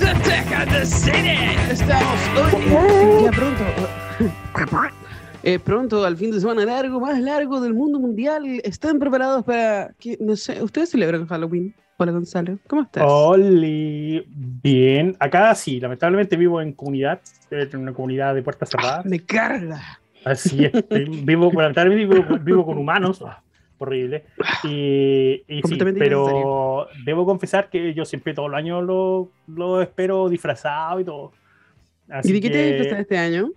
the Tech and the City. Estamos hoy ya pronto. Eh, pronto al fin de semana largo, más largo del mundo mundial. ¿Están preparados para que, no sé, ustedes celebran Halloween? Hola Gonzalo, ¿cómo estás? Oli, bien. Acá sí, lamentablemente vivo en comunidad, en una comunidad de puertas cerradas. Me carga. Así es, vivo, lamentablemente vivo, vivo con humanos, ah, horrible. Y, y sí, pero debo confesar que yo siempre todos los años lo, lo espero disfrazado y todo. Así ¿Y de qué te disfrazas este año?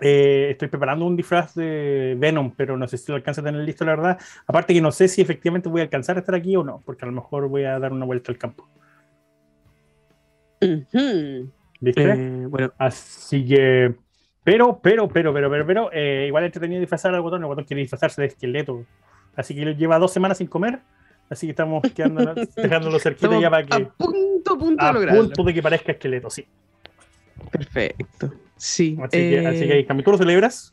eh, estoy preparando un disfraz de Venom, pero no sé si lo alcanzo a tener listo, la verdad. Aparte que no sé si efectivamente voy a alcanzar a estar aquí o no, porque a lo mejor voy a dar una vuelta al campo. ¿Viste? Eh, bueno, Así que. Pero, pero, pero, pero, pero, pero, eh, igual entretenido disfrazar al botón. El botón quiere disfrazarse de esqueleto. Así que lleva dos semanas sin comer. Así que estamos quedando, dejándolo cerquita estamos ya para que. a punto, a punto de A lograrlo. punto de que parezca esqueleto, sí. Perfecto. Sí. Así, que, así que ahí, ¿tú lo celebras?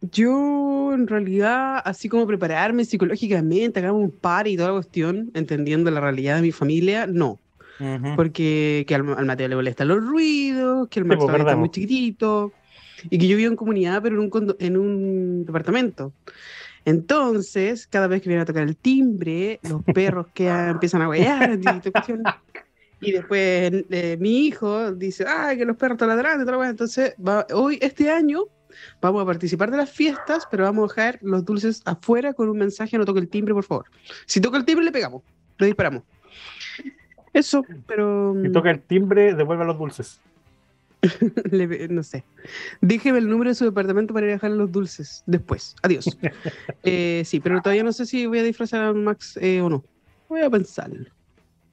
Yo, en realidad, así como prepararme psicológicamente, hagamos un par y toda la cuestión, entendiendo la realidad de mi familia, no. Porque que al, al Mateo le molestan los ruidos, que el Sí, Max pues, está muy pues. chiquitito, y que yo vivo en comunidad, pero en un, en un departamento. Entonces, cada vez que viene a tocar el timbre, los perros que empiezan a guayar y después eh, mi hijo dice, ay, que los perros están ladrando, y wea". Entonces, va- hoy, este año, vamos a participar de las fiestas, pero vamos a dejar los dulces afuera con un mensaje, no toque el timbre, por favor. Si toca el timbre, le pegamos, le disparamos. Eso, pero... Si toca el timbre, devuelva los dulces. Le- no sé. Déjeme el número de su departamento para ir a dejar los dulces después. Adiós. Eh, sí, pero todavía no sé si voy a disfrazar a Max eh, o no. Voy a pensarlo.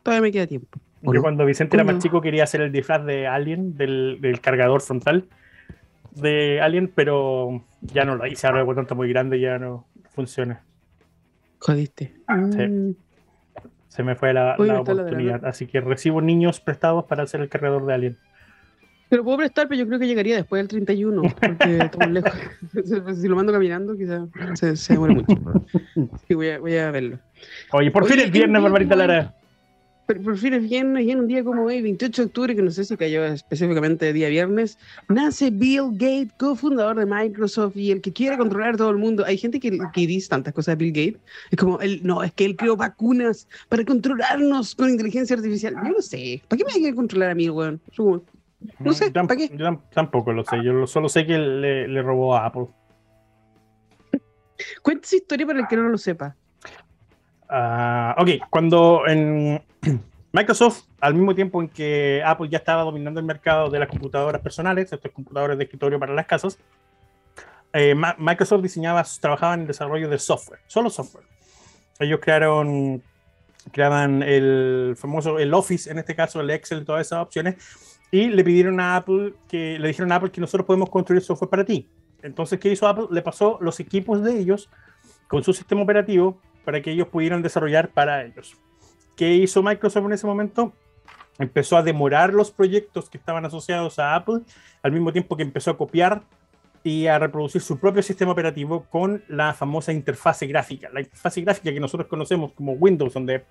Todavía me queda tiempo. ¿O Yo no? cuando Vicente era más chico quería hacer el disfraz de Alien, del, del cargador frontal de Alien, pero ya no lo hice. Ahora el botón está muy grande y ya no funciona. Jodiste. Mm, Se me fue la, oportunidad. Así que recibo niños prestados para hacer el cargador de Alien. Te lo puedo prestar, pero yo creo que llegaría después del 31, porque estamos lejos. si lo mando caminando, quizás se, se demore mucho. Sí, voy a, voy a verlo. Oye, por fin Oye, es viernes, Barbarita Lara. Pero por fin es viernes y en un día como hoy, 28 de octubre, que no sé si cayó específicamente día viernes, nace Bill Gates, cofundador de Microsoft y el que quiere controlar todo el mundo. Hay gente que, que dice tantas cosas de Bill Gates. Es como, él, no, es que él creó vacunas para controlarnos con inteligencia artificial. Yo no sé. ¿Para qué me hay que controlar a mí, weón? No sé, ¿para qué? Yo tam- tampoco lo sé. Yo lo- solo sé que le, le robó a Apple. Cuenta esa historia para el que no lo sepa. Ah, ok, cuando en Microsoft, al mismo tiempo en que Apple ya estaba dominando el mercado de las computadoras personales, estos computadores de escritorio para las casas, eh, Microsoft diseñaba, trabajaba en el desarrollo de software, solo software. Ellos crearon, creaban el famoso, el Office, en este caso el Excel, todas esas opciones, y le pidieron a Apple que, le dijeron a Apple que nosotros podemos construir software para ti. Entonces, ¿qué hizo Apple? Le pasó los equipos de ellos con su sistema operativo para que ellos pudieran desarrollar para ellos. ¿Qué hizo Microsoft en ese momento? Empezó a demorar los proyectos que estaban asociados a Apple, al mismo tiempo que empezó a copiar y a reproducir su propio sistema operativo con la famosa interfase gráfica. La interfase gráfica que nosotros conocemos como Windows, donde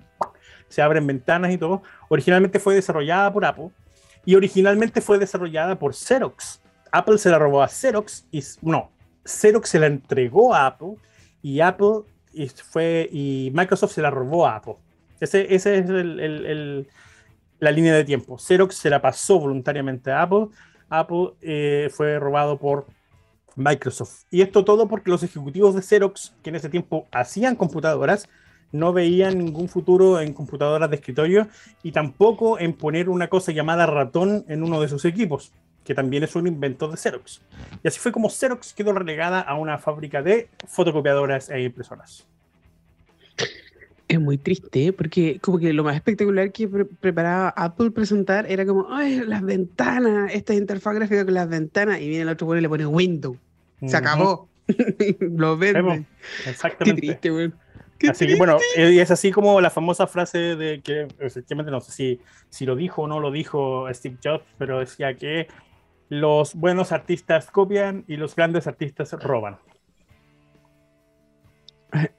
se abren ventanas y todo, originalmente fue desarrollada por Apple y originalmente fue desarrollada por Xerox. Apple se la robó a Xerox y no, Xerox se la entregó a Apple y Apple y fue y Microsoft se la robó a Apple. Ese, ese es la línea de tiempo. Xerox se la pasó voluntariamente a Apple. Apple eh, fue robado por Microsoft. Y esto todo porque los ejecutivos de Xerox, que en ese tiempo hacían computadoras, no veían ningún futuro en computadoras de escritorio y tampoco en poner una cosa llamada ratón en uno de sus equipos, que también es un invento de Xerox. Y así fue como Xerox quedó relegada a una fábrica de fotocopiadoras e impresoras. Es muy triste, ¿eh? porque como que lo más espectacular que pre- preparaba Apple presentar era como, ay, las ventanas, esta interfaz gráfica con las ventanas, y viene el otro bueno y le pone Windows. Se acabó. lo vende. Vemos. Qué Exactamente. triste, weón. Qué Así que bueno, eh, y es así como la famosa frase de que efectivamente no sé si, si lo dijo o no lo dijo Steve Jobs, pero decía que los buenos artistas copian y los grandes artistas roban.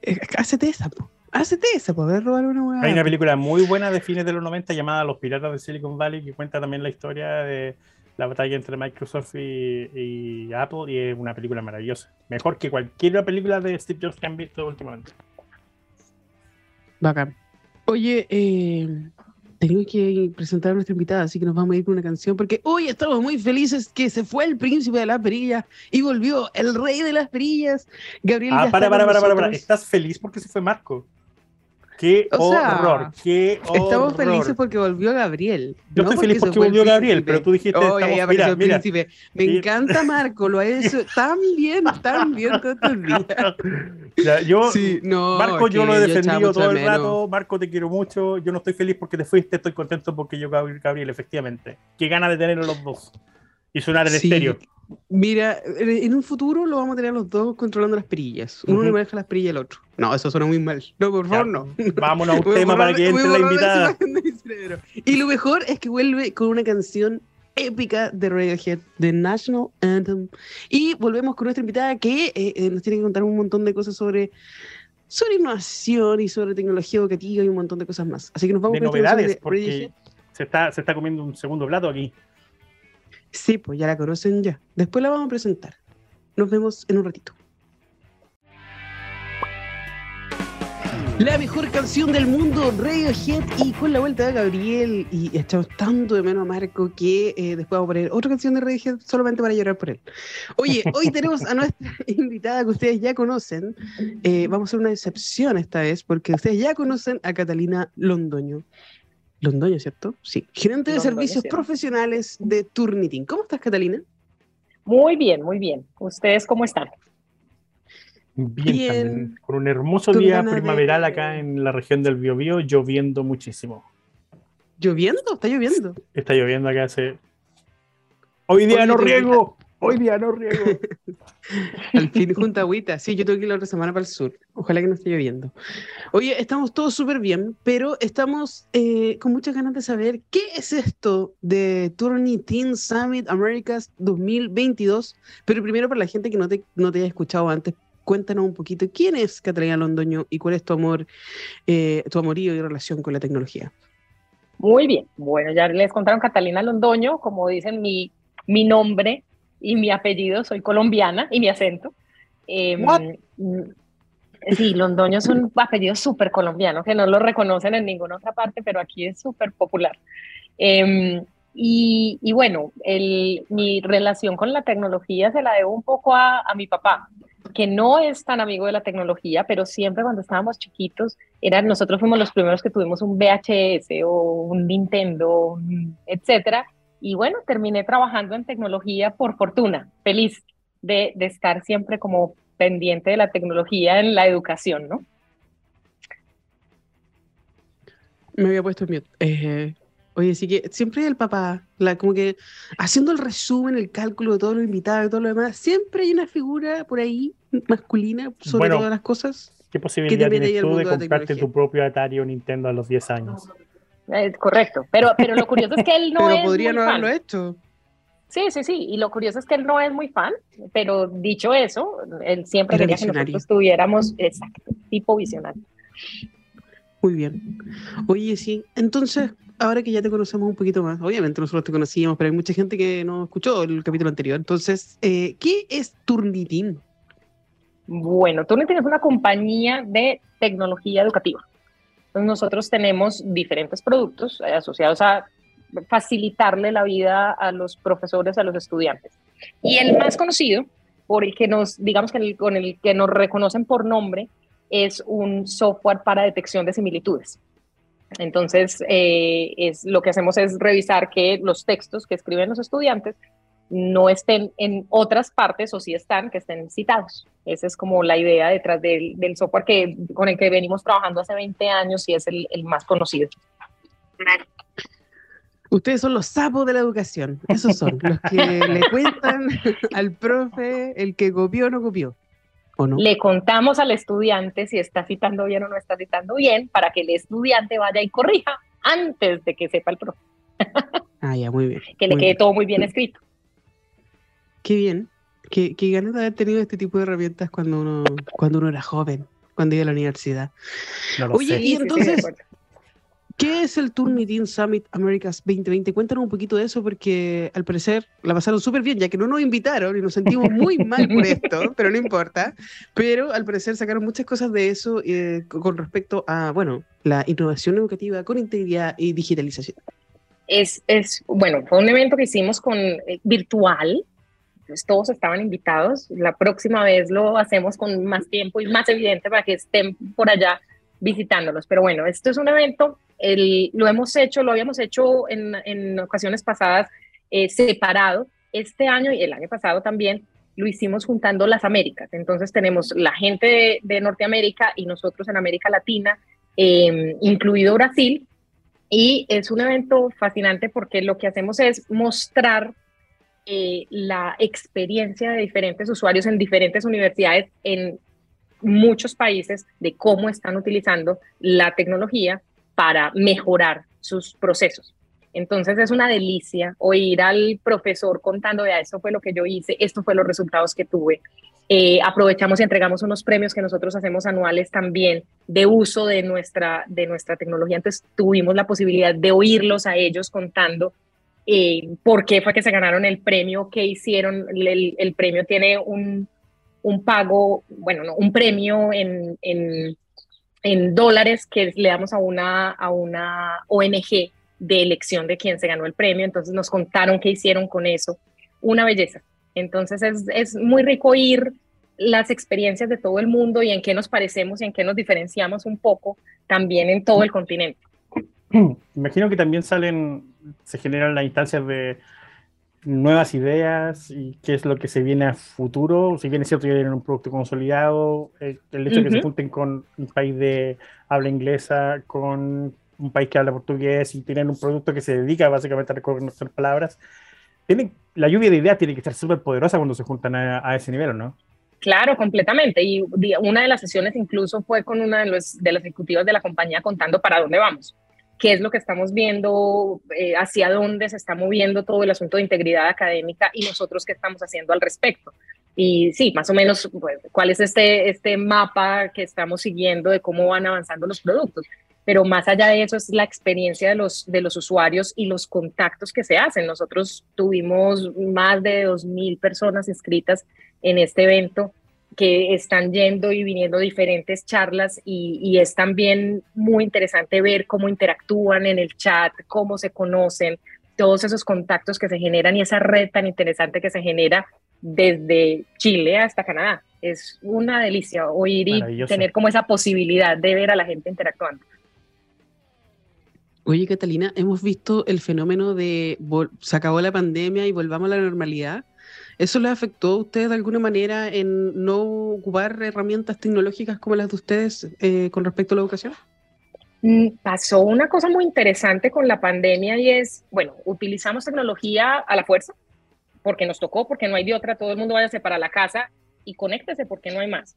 Eh, Hácete esa, po. Hacete esa, poder robar una hueá. Hay una película muy buena de fines de los 90 llamada Los Piratas de Silicon Valley que cuenta también la historia de la batalla entre Microsoft y, y Apple y es una película maravillosa. Mejor que cualquier película de Steve Jobs que han visto últimamente. Bacán. Oye, eh, tenemos que presentar a nuestra invitada, así que nos vamos a ir con una canción, porque hoy estamos muy felices que se fue el príncipe de las perillas y volvió el rey de las perillas. Gabriel. Ah, para, para, para, para, para. ¿Estás feliz porque se fue Marco? Qué O sea, horror, qué horror. Estamos felices porque volvió Gabriel. Yo no estoy feliz porque el volvió Gabriel, príncipe. pero tú dijiste, Oh, estamos- mira, mira. príncipe. Me encanta Marco, lo ha hecho tan bien, tan bien todos estos días. Yo, Sí, no, Marco, yo lo he defendido todo el menos. rato. Marco, te quiero mucho. Yo no estoy feliz porque te fuiste, estoy contento porque yo, Gabriel, Gabriel efectivamente. Qué ganas de tener a los dos. Y sonar el Sí. estéreo. Mira, en un futuro lo vamos a tener los dos controlando las perillas. Uno Ujú. le maneja las perillas al otro. No, eso suena muy mal. No, por favor, no. Vámonos a un tema para que entre la invitada. Y lo mejor es que vuelve con una canción épica de Radiohead, The National Anthem. Y volvemos con nuestra invitada que eh, eh, nos tiene que contar un montón de cosas sobre, sobre innovación y sobre tecnología educativa y un montón de cosas más. Así que nos vamos De con novedades, Radiohead. porque se está, se está comiendo un segundo plato aquí. Sí, pues ya la conocen ya. Después la vamos a presentar. Nos vemos en un ratito. La mejor canción del mundo, Radiohead, y con la vuelta de Gabriel. Y echamos tanto de menos a Marco que eh, después vamos a poner otra canción de Radiohead solamente para llorar por él. Oye, hoy tenemos a nuestra invitada que ustedes ya conocen. Eh, vamos a hacer una excepción esta vez porque ustedes ya conocen a Catalina Londoño. Londoño, ¿cierto? Sí. Gerente de Londoño, servicios sí. profesionales de Turnitin. ¿Cómo estás, Catalina? Muy bien, muy bien. ¿Ustedes cómo están? Bien, Bien. también, con un hermoso día de- primaveral acá en la región del Biobío, lloviendo muchísimo. ¿Lloviendo? ¿Está lloviendo? Está lloviendo acá hace... Hoy día no riego, hoy día no riego. Al fin, junta agüita. Sí, yo tengo que ir la otra semana para el sur. Ojalá que no esté lloviendo. Oye, estamos todos súper bien, pero estamos eh, con muchas ganas de saber qué es esto de Tourney Teen Summit Americas 2022. Pero primero, para la gente que no te, no te haya escuchado antes, cuéntanos un poquito quién es Catalina Londoño y cuál es tu amor, eh, tu amorío y relación con la tecnología. Muy bien. Bueno, ya les contaron Catalina Londoño, como dicen mi, mi nombre y mi apellido, soy colombiana y mi acento. Eh, sí, Londoño es un apellido súper colombiano que no lo reconocen en ninguna otra parte, pero aquí es súper popular. Eh, y, y bueno, el, mi relación con la tecnología se la debo un poco a, a mi papá, que no es tan amigo de la tecnología, pero siempre cuando estábamos chiquitos, eran, nosotros fuimos los primeros que tuvimos un VHS o un Nintendo, etcétera. Y bueno, terminé trabajando en tecnología por fortuna, feliz de, de estar siempre como pendiente de la tecnología en la educación, ¿no? Me había puesto en mute. Eh, oye, sí que siempre el papá, la, como que haciendo el resumen, el cálculo de todos los invitados y todo lo demás, siempre hay una figura por ahí masculina sobre Bueno, todas las cosas. ¿Qué posibilidad ahí tienes el tú de comprarte tu propio Atari o Nintendo a los 10 años? Eh, correcto, pero, pero lo curioso es que él no pero es podría muy no fan. haberlo hecho. Sí, sí, sí, y lo curioso es que él no es muy fan, pero dicho eso, él siempre Era quería que nosotros tuviéramos, exacto, tipo visionario. Muy bien. Oye, sí. Entonces, ahora que ya te conocemos un poquito más, obviamente nosotros te conocíamos, pero hay mucha gente que no escuchó el capítulo anterior. Entonces, eh, ¿qué es Turnitin? Bueno, Turnitin es una compañía de tecnología educativa. Entonces nosotros tenemos diferentes productos eh, asociados a facilitarle la vida a los profesores, a los estudiantes. Y el más conocido, por el que nos, digamos que con el que nos reconocen por nombre, es un software para detección de similitudes. Entonces, eh, es, lo que hacemos es revisar que los textos que escriben los estudiantes no estén en otras partes o si están, que estén citados. Esa es como la idea detrás del, del software que, con el que venimos trabajando hace 20 años y es el, el más conocido. Ustedes son los sapos de la educación. Esos son los que le cuentan al profe el que copió o no copió. ¿O no? Le contamos al estudiante si está citando bien o no está citando bien para que el estudiante vaya y corrija antes de que sepa el profe, Ah, ya, muy bien. que le quede bien. todo muy bien escrito. Qué bien. Qué, qué ganas de haber tenido este tipo de herramientas cuando uno, cuando uno era joven. cuando iba a la universidad. No Oye, sé. y entonces. ¿qué es el Turnitin Summit Americas 2020? Cuéntanos un poquito de eso porque al parecer la pasaron súper bien, ya que no nos invitaron y nos sentimos muy mal por esto, pero no importa. Pero al parecer sacaron muchas cosas de eso eh, con respecto a, bueno, la innovación educativa con integridad y digitalización. Es, es, bueno, fue un evento que hicimos con eh, virtual, pues todos estaban invitados. La próxima vez lo hacemos con más tiempo y más evidente para que estén por allá visitándolos. Pero bueno, esto es un evento, el, lo hemos hecho, lo habíamos hecho en, en ocasiones pasadas eh, separado. Este año y el año pasado también lo hicimos juntando las Américas. Entonces tenemos la gente de, Norteamérica y nosotros en América Latina, eh, incluido Brasil. Y es un evento fascinante porque lo que hacemos es mostrar eh, la experiencia de diferentes usuarios en diferentes universidades en muchos países de cómo están utilizando la tecnología para mejorar sus procesos. Entonces es una delicia oír al profesor contando, vea, esto fue lo que yo hice, esto fue los resultados que tuve. Eh, aprovechamos y entregamos unos premios que nosotros hacemos anuales también de uso de nuestra, de nuestra tecnología. Entonces tuvimos la posibilidad de oírlos a ellos contando eh, por qué fue que se ganaron el premio, qué hicieron. El, premio tiene un, un pago, bueno, no, un premio en, en, dólares que le damos a una, a una ONG de elección de quién se ganó el premio. Entonces nos contaron qué hicieron con eso. Una belleza. Entonces es, es muy rico oír las experiencias de todo el mundo y en qué nos parecemos y en qué nos diferenciamos un poco también en todo el continente. Imagino que también salen, se generan las instancias de nuevas ideas y qué es lo que se viene a futuro. Si bien es cierto, ya tienen un producto consolidado, el, el hecho de uh -huh. que se junten con un país de habla inglesa, con un país que habla portugués y tienen un producto que se dedica básicamente a reconocer palabras, tienen, la lluvia de ideas tiene que estar súper poderosa cuando se juntan a, a, ese nivel, ¿no? Claro, completamente. Y una de las sesiones incluso fue con una de, los, de las ejecutivas de la compañía contando para dónde vamos, qué es lo que estamos viendo, eh, hacia dónde se está moviendo todo el asunto de integridad académica y nosotros qué estamos haciendo al respecto. Y sí, más o menos, pues, cuál es este, este mapa que estamos siguiendo de cómo van avanzando los productos pero más allá de eso es la experiencia de los, de los usuarios y los contactos que se hacen. Nosotros tuvimos más de 2.000 personas inscritas en este evento que están yendo y viniendo diferentes charlas y, y, es también muy interesante ver cómo interactúan en el chat, cómo se conocen, todos esos contactos que se generan y esa red tan interesante que se genera desde Chile hasta Canadá. Es una delicia oír y tener como esa posibilidad de ver a la gente interactuando. Oye, Catalina, hemos visto el fenómeno de se acabó la pandemia y volvamos a la normalidad. ¿Eso les afectó a ustedes de alguna manera en no ocupar herramientas tecnológicas como las de ustedes eh, con respecto a la educación? Pasó una cosa muy interesante con la pandemia y es, bueno, utilizamos tecnología a la fuerza, porque nos tocó, porque no hay de otra, todo el mundo váyase para la casa y conéctese porque no hay más.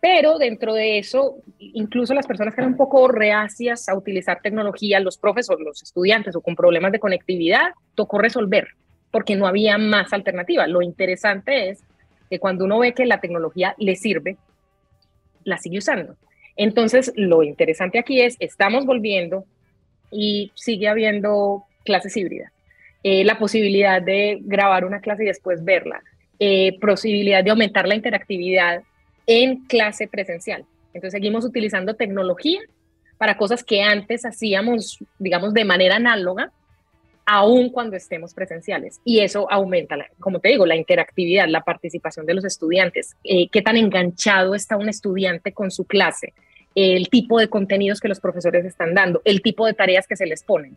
Pero dentro de eso, incluso las personas que eran un poco reacias a utilizar tecnología, los profesores, los estudiantes o con problemas de conectividad, tocó resolver porque no había más alternativa. Lo interesante es que cuando uno ve que la tecnología le sirve, la sigue usando. Entonces, lo interesante aquí es, estamos volviendo y sigue habiendo clases híbridas. Eh, la posibilidad de grabar una clase y después verla. Eh, posibilidad de aumentar la interactividad en clase presencial. Entonces seguimos utilizando tecnología para cosas que antes hacíamos, digamos, de manera análoga, aun cuando estemos presenciales. Y eso aumenta, como te digo, la interactividad, la participación de los estudiantes, eh, qué tan enganchado está un estudiante con su clase, el tipo de contenidos que los profesores están dando, el tipo de tareas que se les ponen.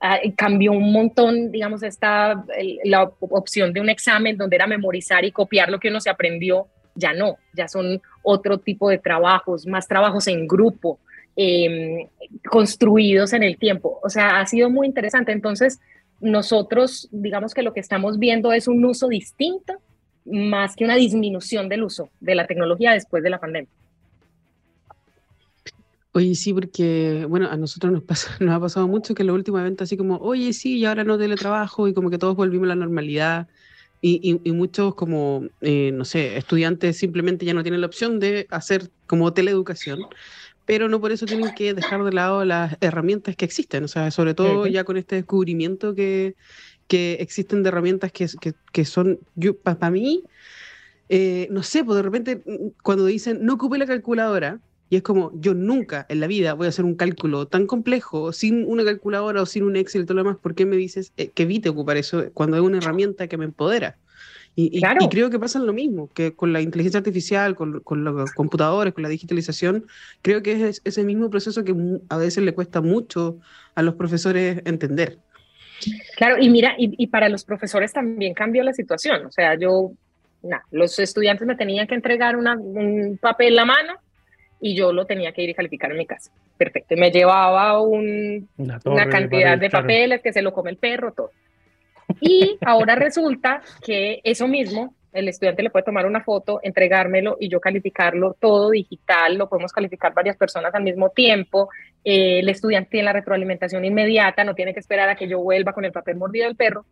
Ah, cambió un montón, digamos, esta, la opción de un examen donde era memorizar y copiar lo que uno se aprendió ya no, ya son otro tipo de trabajos, más trabajos en grupo, eh, construidos en el tiempo. O sea, ha sido muy interesante. Entonces, nosotros, digamos que lo que estamos viendo es un uso distinto, más que una disminución del uso de la tecnología después de la pandemia. Oye, sí, porque, bueno, a nosotros nos, pasa, nos ha pasado mucho que en los últimos eventos así como, oye, sí, y ahora no teletrabajo y como que todos volvimos a la normalidad y, y, muchos como, eh, no sé, estudiantes simplemente ya no tienen la opción de hacer como teleeducación, pero no por eso tienen que dejar de lado las herramientas que existen, o sea, sobre todo ya con este descubrimiento que, que existen de herramientas que, que, que son, para mí, eh, no sé, pues de repente mm, cuando dicen no ocupe la calculadora, y es como, yo nunca en la vida voy a hacer un cálculo tan complejo sin una calculadora o sin un Excel y todo lo demás, ¿por qué me dices eh, que evite ocupar eso cuando es una herramienta que me empodera? Y, creo que pasa lo mismo, que con la inteligencia artificial, con, con, los computadores, con la digitalización, creo que es ese mismo proceso que a veces le cuesta mucho a los profesores entender. Claro, y mira, y, y para los profesores también cambió la situación. O sea, yo, los estudiantes me tenían que entregar una, un papel a mano y yo lo tenía que ir y calificar en mi casa. Perfecto. Y me llevaba un, una, cantidad de papeles que se lo come el perro, todo. Y ahora resulta que eso mismo, el estudiante le puede tomar una foto, entregármelo y yo calificarlo todo digital, lo podemos calificar varias personas al mismo tiempo. Eh, el estudiante tiene la retroalimentación inmediata, no tiene que esperar a que yo vuelva con el papel mordido del perro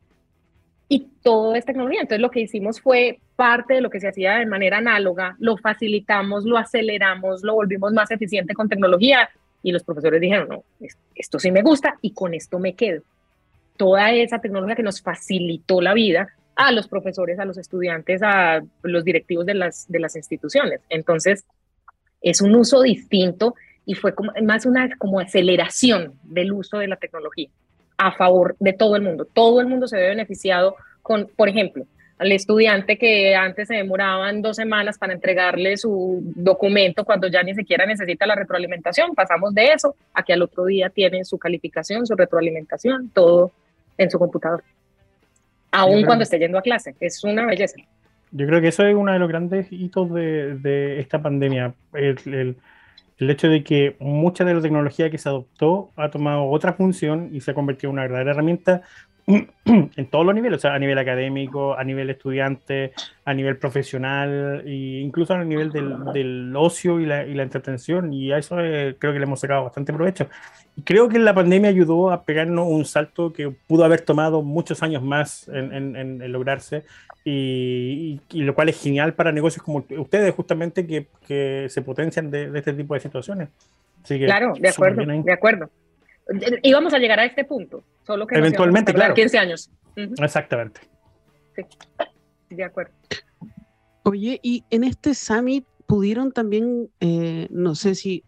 y todo es tecnología. Entonces lo que hicimos fue parte de lo que se hacía de manera análoga, lo facilitamos, lo aceleramos, lo volvimos más eficiente con tecnología y los profesores dijeron, no, esto sí me gusta y con esto me quedo. Toda esa tecnología que nos facilitó la vida a los profesores, a los estudiantes, a los directivos de las, de las instituciones. Entonces, es un uso distinto y fue como, más una como aceleración del uso de la tecnología a favor de todo el mundo. Todo el mundo se ve beneficiado con, por ejemplo, al estudiante que antes se demoraban dos semanas para entregarle su documento cuando ya ni siquiera necesita la retroalimentación, pasamos de eso a que al otro día tiene su calificación, su retroalimentación, todo en su computador. Aún cuando esté yendo a clase, es una belleza. Yo creo que eso es uno de los grandes hitos de, de esta pandemia. el, el hecho de que mucha de la tecnología que se adoptó ha tomado otra función y se ha convertido en una verdadera herramienta en todos los niveles, o sea, a nivel académico, a nivel estudiante, a nivel profesional e incluso a nivel del, del ocio y la, y la, entretención, y a eso eh, creo que le hemos sacado bastante provecho. Y creo que la pandemia ayudó a pegarnos un salto que pudo haber tomado muchos años más en, en, en lograrse, y, y, lo cual es genial para negocios como ustedes, justamente, que, que se potencian de, de, este tipo de situaciones. claro, de acuerdo, de acuerdo. Íbamos a llegar a este punto, solo que eventualmente, claro. 15 años. Exactamente. Sí, de acuerdo. Oye, y en este summit pudieron también, eh, no sé si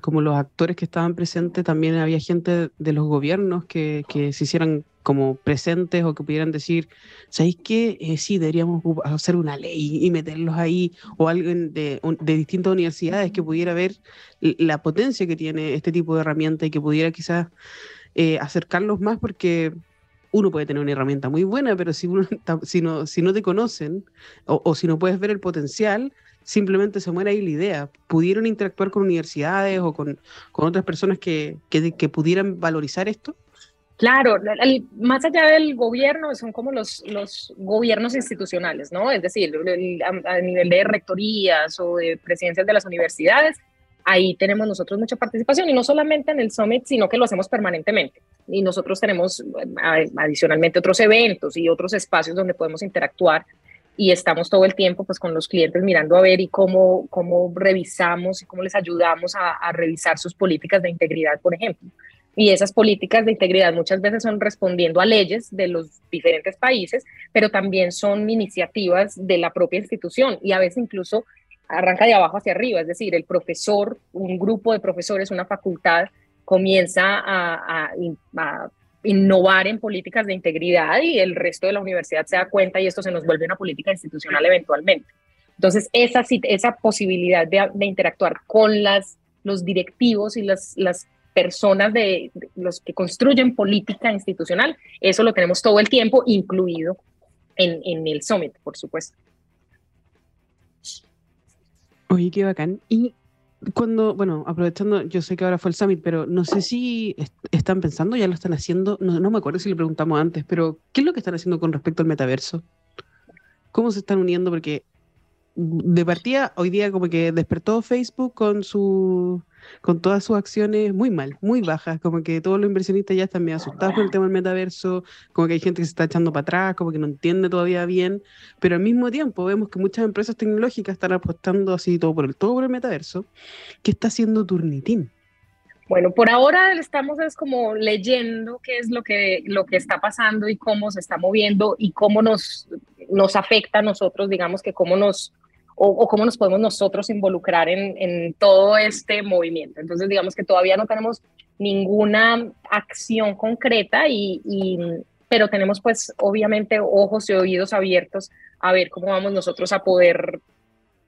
como los actores que estaban presentes, también había gente de los gobiernos que, que se hicieran como presentes o que pudieran decir, ¿sabéis qué? Eh, sí, deberíamos hacer una ley y meterlos ahí, o alguien de, de, distintas universidades que pudiera ver la potencia que tiene este tipo de herramienta y que pudiera quizás eh, acercarlos más, porque uno puede tener una herramienta muy buena, pero si, uno, si, no, si no te conocen o, o si no puedes ver el potencial, simplemente se muere ahí la idea. ¿Pudieron interactuar con universidades o con, con otras personas que, que, pudieran valorizar esto? Claro, el, más allá del gobierno son como los, los gobiernos institucionales, ¿no? Es decir, a, a, nivel de rectorías o de presidencias de las universidades, ahí tenemos nosotros mucha participación y no solamente en el Summit, sino que lo hacemos permanentemente. Y nosotros tenemos adicionalmente otros eventos y otros espacios donde podemos interactuar y estamos todo el tiempo pues con los clientes mirando a ver y cómo, cómo revisamos y cómo les ayudamos a, revisar sus políticas de integridad, por ejemplo. Y esas políticas de integridad muchas veces son respondiendo a leyes de los diferentes países, pero también son iniciativas de la propia institución y a veces incluso arranca de abajo hacia arriba, es decir, el profesor, un grupo de profesores, una facultad comienza a innovar en políticas de integridad y el resto de la universidad se da cuenta y esto se nos vuelve una política institucional eventualmente. Entonces, esa, esa posibilidad de, interactuar con las, los directivos y las, las personas de, de, los que construyen política institucional, eso lo tenemos todo el tiempo, incluido en, en el Summit, por supuesto. Oye, qué bacán. Y cuando, bueno, aprovechando, yo sé que ahora fue el Summit, pero no sé si est están pensando, ya lo están haciendo, no, no, me acuerdo si le preguntamos antes, pero ¿qué es lo que están haciendo con respecto al metaverso? ¿Cómo se están uniendo? Porque de partida, hoy día como que despertó Facebook con su con todas sus acciones muy mal, muy bajas, como que todos los inversionistas ya están medio asustados con el tema del metaverso, como que hay gente que se está echando para atrás, como que no entiende todavía bien, pero al mismo tiempo vemos que muchas empresas tecnológicas están apostando así todo por el, todo por el metaverso, que está haciendo Turnitin. Bueno, por ahora estamos es como leyendo qué es lo que, lo que está pasando y cómo se está moviendo y cómo nos, nos afecta a nosotros, digamos que cómo nos, o, cómo nos podemos nosotros involucrar en, en, todo este movimiento. Entonces, digamos que todavía no tenemos ninguna acción concreta, y, pero tenemos pues obviamente ojos y oídos abiertos a ver cómo vamos nosotros a poder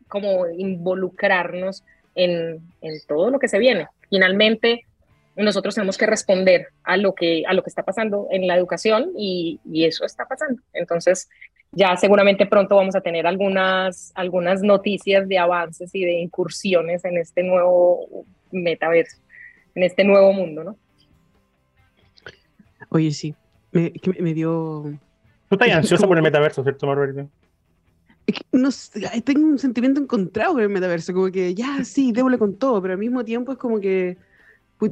como involucrarnos en, en todo lo que se viene. Finalmente, nosotros tenemos que responder a lo que, a lo que está pasando en la educación y, eso está pasando. Entonces, ya seguramente pronto vamos a tener algunas, algunas noticias de avances y de incursiones en este nuevo metaverso, en este nuevo mundo, ¿no? Oye, sí, me, me dio... Tú estás ansioso por el metaverso, ¿cierto, Margarita? no tengo un sentimiento encontrado con el metaverso, como que ya, sí, démosle con todo, pero al mismo tiempo es como que,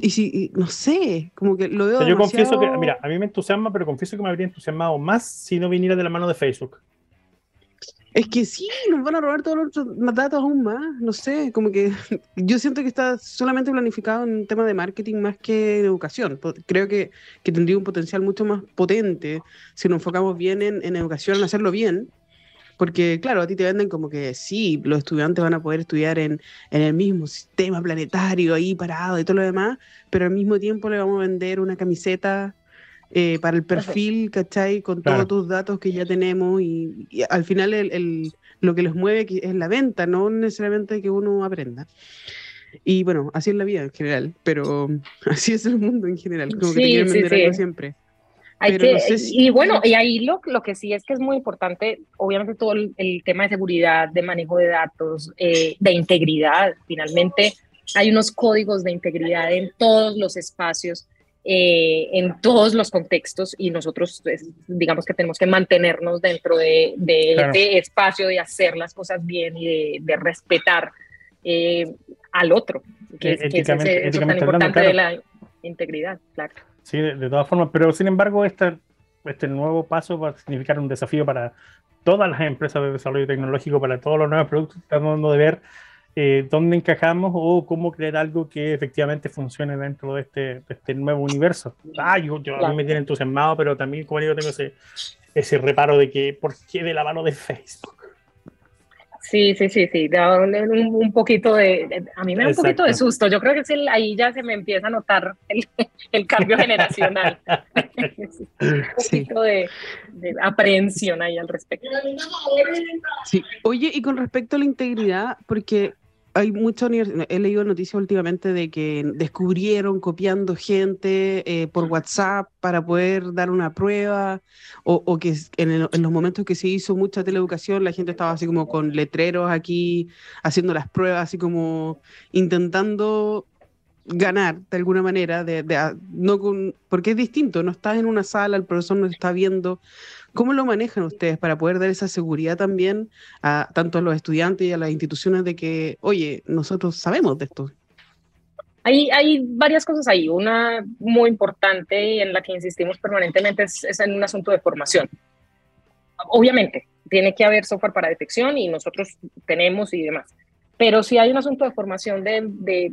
y si, no sé, como que lo veo. yo confieso que, mira, a mí me entusiasma, pero confieso que me habría entusiasmado más si no viniera de la mano de Facebook. Es que sí, nos van a robar todos los datos aún más, no sé, como que yo siento que está solamente planificado en tema de marketing más que en educación. Creo que, que tendría un potencial mucho más potente si nos enfocamos bien en, en educación, en hacerlo bien, porque, claro, a ti te venden como que sí, los estudiantes van a poder estudiar en, en, el mismo sistema planetario ahí parado y todo lo demás, pero al mismo tiempo le vamos a vender una camiseta eh, para el perfil, ¿cachai? Con todos tus datos que ya tenemos y, al final el, el, lo que los mueve es la venta, no necesariamente que uno aprenda. Y bueno, así es la vida en general, pero así es el mundo en general, como que te quieren vender algo siempre y bueno, y ahí lo, lo que sí es que es muy importante, obviamente todo el, tema de seguridad, de manejo de datos, eh, de integridad, finalmente. Hay unos códigos de integridad en todos los espacios, eh, en todos los contextos y nosotros pues, digamos que tenemos que mantenernos dentro de, de este espacio de hacer las cosas bien y de, respetar eh, al otro, que, es, que es eso tan importante de la integridad, claro. Sí, de, todas formas, pero sin embargo, este, este nuevo paso va a significar un desafío para todas las empresas de desarrollo tecnológico, para todos los nuevos productos, tratando de ver eh, dónde encajamos o cómo crear algo que efectivamente funcione dentro de este, de este nuevo universo. Ah, yo, yo a mí me tiene entusiasmado, pero también, como digo, tengo ese, ese reparo de que, ¿por qué de la mano de Facebook? Sí, sí, sí, sí, da un, un poquito de, a mí me da un poquito de susto, yo creo que sí, ahí ya se me empieza a notar el, el cambio generacional, un poquito de, de, aprehensión ahí al respecto. Sí, oye, y con respecto a la integridad, porque hay muchas he leído noticias últimamente de que descubrieron copiando gente eh, por WhatsApp para poder dar una prueba, o, que en, los momentos que se hizo mucha teleeducación la gente estaba así como con letreros aquí haciendo las pruebas, así como intentando ganar de alguna manera, de, no con, porque es distinto, no estás en una sala, el profesor no está viendo, ¿Cómo lo manejan ustedes para poder dar esa seguridad también a tanto a los estudiantes y a las instituciones de que, oye, nosotros sabemos de esto? Hay, hay varias cosas ahí. Una muy importante en la que insistimos permanentemente es, en un asunto de formación. Obviamente, tiene que haber software para detección y nosotros tenemos y demás. Pero si hay un asunto de formación de, de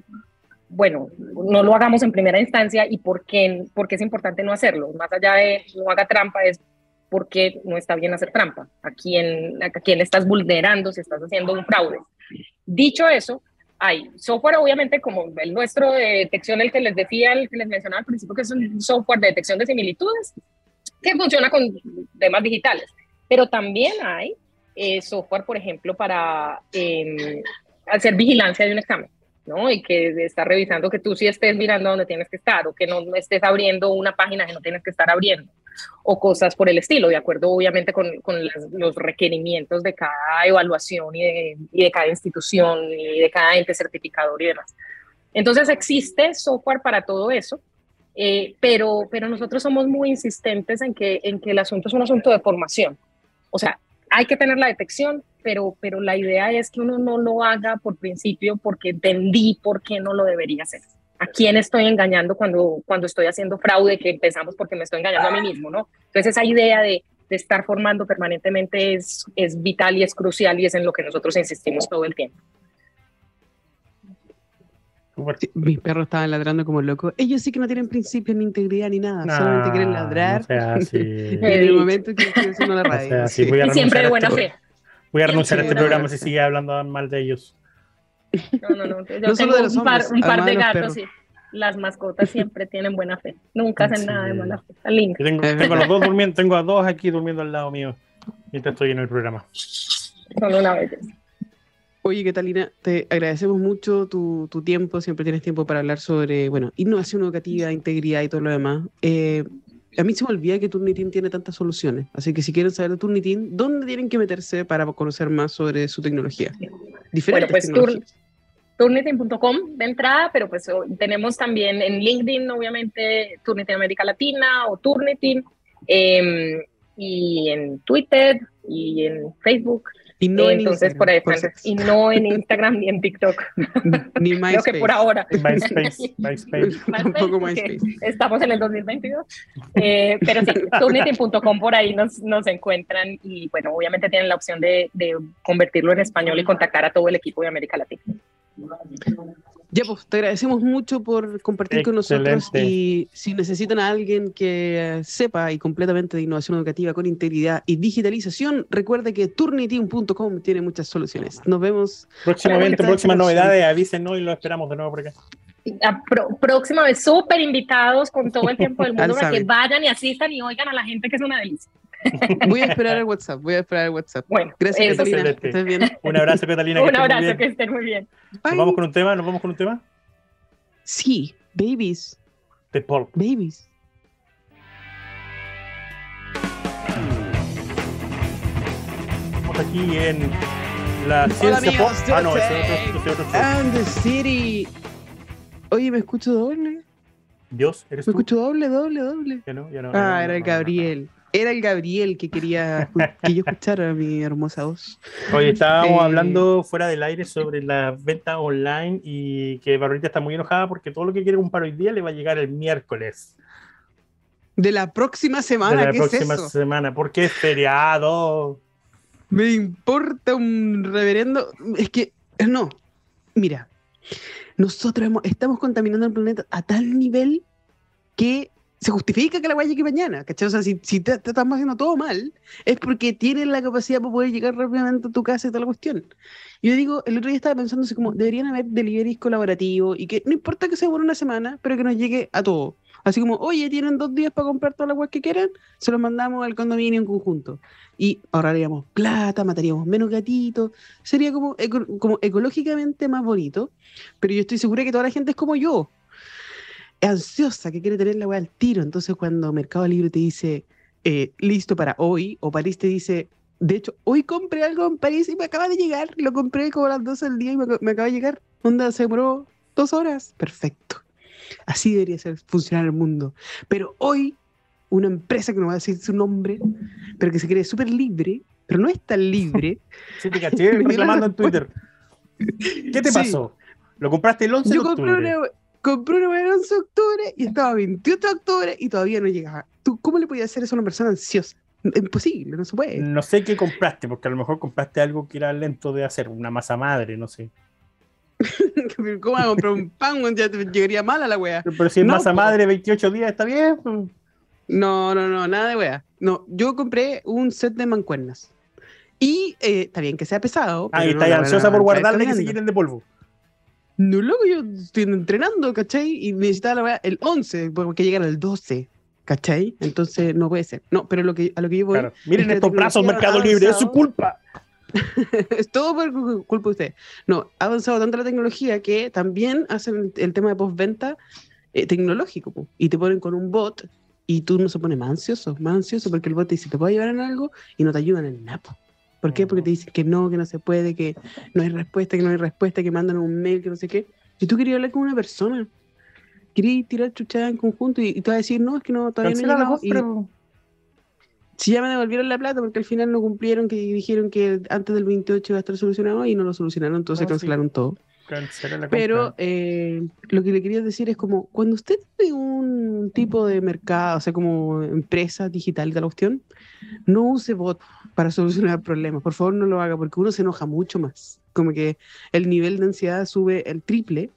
bueno, no lo hagamos en primera instancia y por qué, porque es importante no hacerlo. Más allá de no haga trampa, es porque no está bien hacer trampa, a quién, quién estás vulnerando si estás haciendo un fraude. Dicho eso, hay software obviamente como el nuestro de detección, el que les decía, el que les mencionaba al principio, que es un software de detección de similitudes, que funciona con temas digitales, pero también hay eh, software, por ejemplo, para em, hacer vigilancia de un examen. ¿no? Y que está revisando que tú sí estés mirando donde tienes que estar o que no estés abriendo una página que no tienes que estar abriendo o cosas por el estilo, de acuerdo obviamente con, los requerimientos de cada evaluación y de, y de, cada institución y de cada ente certificador y demás. Entonces existe software para todo eso, eh, pero, pero nosotros somos muy insistentes en que, en que el asunto es un asunto de formación. O sea, hay que tener la detección, pero, pero la idea es que uno no lo haga por principio porque entendí por qué no lo debería hacer. ¿A quién estoy engañando cuando, cuando estoy haciendo fraude? Que empezamos porque me estoy engañando a mí mismo, ¿no? Entonces esa idea de, de estar formando permanentemente es, es vital y es crucial y es en lo que nosotros insistimos todo el tiempo. Sí, mis perros estaban ladrando como locos. Ellos sí que no tienen principios ni integridad ni nada, solamente quieren ladrar. No sea así. en el momento que haciendo la No radio. sea así, voy a Y siempre de buena este- fe. Voy a renunciar a este programa no. si sigue hablando mal de ellos. No, no, no. Yo No solo tengo de los un par, hombres, un par de gatos perros. y las mascotas siempre tienen buena fe. Nunca hacen Sí. nada de mala fe. Está lindo. Tengo, tengo los dos durmiendo, tengo a dos aquí durmiendo al lado mío mientras estoy en el programa. Son una belleza. Oye, Catalina, te agradecemos mucho tu, tu tiempo. Siempre tienes tiempo para hablar sobre, bueno, innovación educativa, integridad y todo lo demás. Eh, a mí se me olvida que Turnitin tiene tantas soluciones. Así que si quieren saber de Turnitin, ¿dónde tienen que meterse para conocer más sobre su tecnología? Diferentes pues, Tur- tecnologías. Turnitin.com de entrada, pero pues o- tenemos también en LinkedIn, obviamente, Turnitin América Latina o Turnitin, em, y en Twitter y en Facebook. Y no en Entonces, Instagram, por ahí por Y no en Instagram ni en TikTok. Ni Creo MySpace. que por ahora. MySpace, MySpace. Tampoco MySpace. Estamos en el 2022. Eh, pero sí, turnitin.com por ahí nos, nos encuentran y bueno, obviamente tienen la opción de, de convertirlo en español y contactar a todo el equipo de América Latina. Ya, pues te agradecemos mucho por compartir con nosotros y si necesitan a alguien que sepa y completamente de innovación educativa con integridad y digitalización, recuerde que turnitin.com tiene muchas soluciones. Nos vemos. Próximo Bueno, evento, ¿qué tal próximas novedades, avísenos y lo esperamos de nuevo por acá. Pro- próxima vez, súper invitados con todo el tiempo del mundo para que vayan y asistan y oigan a la gente que es una delicia. Voy a esperar el WhatsApp, voy a esperar el WhatsApp. Bueno, Gracias. Catalina. Que estés bien. Un abrazo, Catalina. que Un estés muy abrazo, bien. que estén muy bien. ¿Nos vamos con un tema? ¿Nos vamos con un tema? Sí, babies, De Paul. babies. Estamos aquí en la Hola, ciencia pop. amigos, Ah, no, es otro, otro show. And the city. Oye, ¿me escucho doble? Dios, ¿eres ¿Me tú? escucho doble, doble, doble? Ya no, ya no, Ah, no, era el no. Gabriel. Era el Gabriel que quería que yo escuchara mi hermosa voz. Oye, estábamos Eh, hablando fuera del aire sobre la venta online y que Barbarita está muy enojada porque todo lo que quiere comprar hoy día le va a llegar el miércoles De la próxima de semana, la ¿qué próxima es eso? semana, porque es feriado. Me importa un reverendo. Es que, no. Mira, nosotros hemos- estamos contaminando el planeta a tal nivel que se justifica que la guaya llegue mañana, ¿cachai? O sea, si, si te, te estamos haciendo todo mal, es porque tienen la capacidad para poder llegar rápidamente a tu casa y toda la cuestión. Yo digo, el otro día estaba pensando así como, deberían haber deliveries colaborativos y que no importa que sea por una semana, pero que nos llegue a todo. Así como, oye, tienen dos días para comprar todas las guas que quieran, se los mandamos al condominio en conjunto. Y ahorraríamos plata, mataríamos menos gatitos, sería como, eco- como ecológicamente más bonito, pero yo estoy segura que toda la gente es como yo, ansiosa, que quiere tener la weá al tiro. Entonces, cuando Mercado Libre te dice eh, listo para hoy, o París te dice, de hecho, hoy compré algo en París y me acaba de llegar, lo compré como a las 12 del día y me, ac- me acaba de llegar. Onda, se demoró dos horas. Perfecto. Así debería ser funcionar el mundo. Pero hoy, una empresa que no va a decir su nombre, pero que se cree súper libre, pero no es tan libre. Sí, te caché reclamando en. Twitter. ¿Qué te Sí. pasó? ¿Lo compraste el 11 Yo de compré octubre? una, compré una weá el 11 de octubre y estaba 28 de octubre y todavía no llegaba. ¿Tú cómo le podías hacer eso a una persona ansiosa? Imposible, no se puede. No sé qué compraste, porque a lo mejor compraste algo que era lento de hacer, una masa madre, no sé. ¿Cómo vas a comprar un pan ya te llegaría mal a la wea? Pero si es No, masa madre 28 días, está bien. No, no, no, nada de wea. No, yo compré un set de mancuernas. Y eh, está bien que sea pesado. Ah, y no a ansiosa por guardarle que se quiten de polvo. No, loco, yo estoy entrenando, ¿cachai? Y necesitaba la wea el 11, porque llegara el 12, ¿cachai? Entonces no puede ser. No, pero lo que, a lo que yo voy Claro. Miren estos tecnología Mercado Libre, es su culpa. es todo por cu- culpa de usted. No, ha avanzado tanto la tecnología que también hacen el tema de postventa eh, tecnológico. po. Y te ponen con un bot y tú no se pone más ansioso, más ansioso porque el bot te dice, te puedo ayudar en algo y no te ayudan en nada. Po. ¿Por qué? Porque te dicen que no, que no se puede, que no hay respuesta, que no hay respuesta, que mandan un mail, que no sé qué. Si tú querías hablar con una persona, querías tirar chuchada en conjunto y, y te va a decir, no, es que no, todavía no he llegado". Si ya me devolvieron la plata porque al final no cumplieron, que dijeron que antes del 28 iba a estar solucionado y no lo solucionaron, entonces Ah, sí. cancelaron todo. Cancela la Pero eh, lo que le quería decir es como, cuando usted tiene un tipo de mercado, o sea, como empresa digital de la cuestión, no use bot para solucionar problemas. Por favor, no lo haga porque uno se enoja mucho más. Como que el nivel de ansiedad sube el triple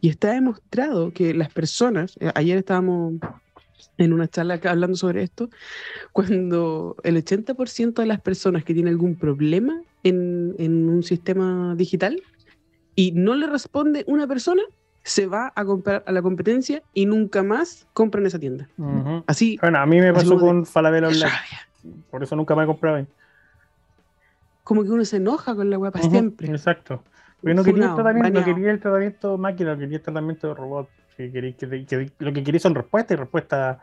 y está demostrado que las personas, eh, ayer estábamos en una charla acá hablando sobre esto, cuando el 80% de las personas que tienen algún problema en, en un sistema digital y no le responde una persona, se va a comprar a la competencia y nunca más compra en esa tienda. Así, Bueno, a mí me pasó como de- con Falabella Online. Por eso nunca me he comprado ahí. como que uno se enoja con la weá para siempre. Exacto. Porque no quería, el tratamiento, no quería el tratamiento máquina, quería el tratamiento de robot. Que quería- que- que- lo que quería son respuestas y respuestas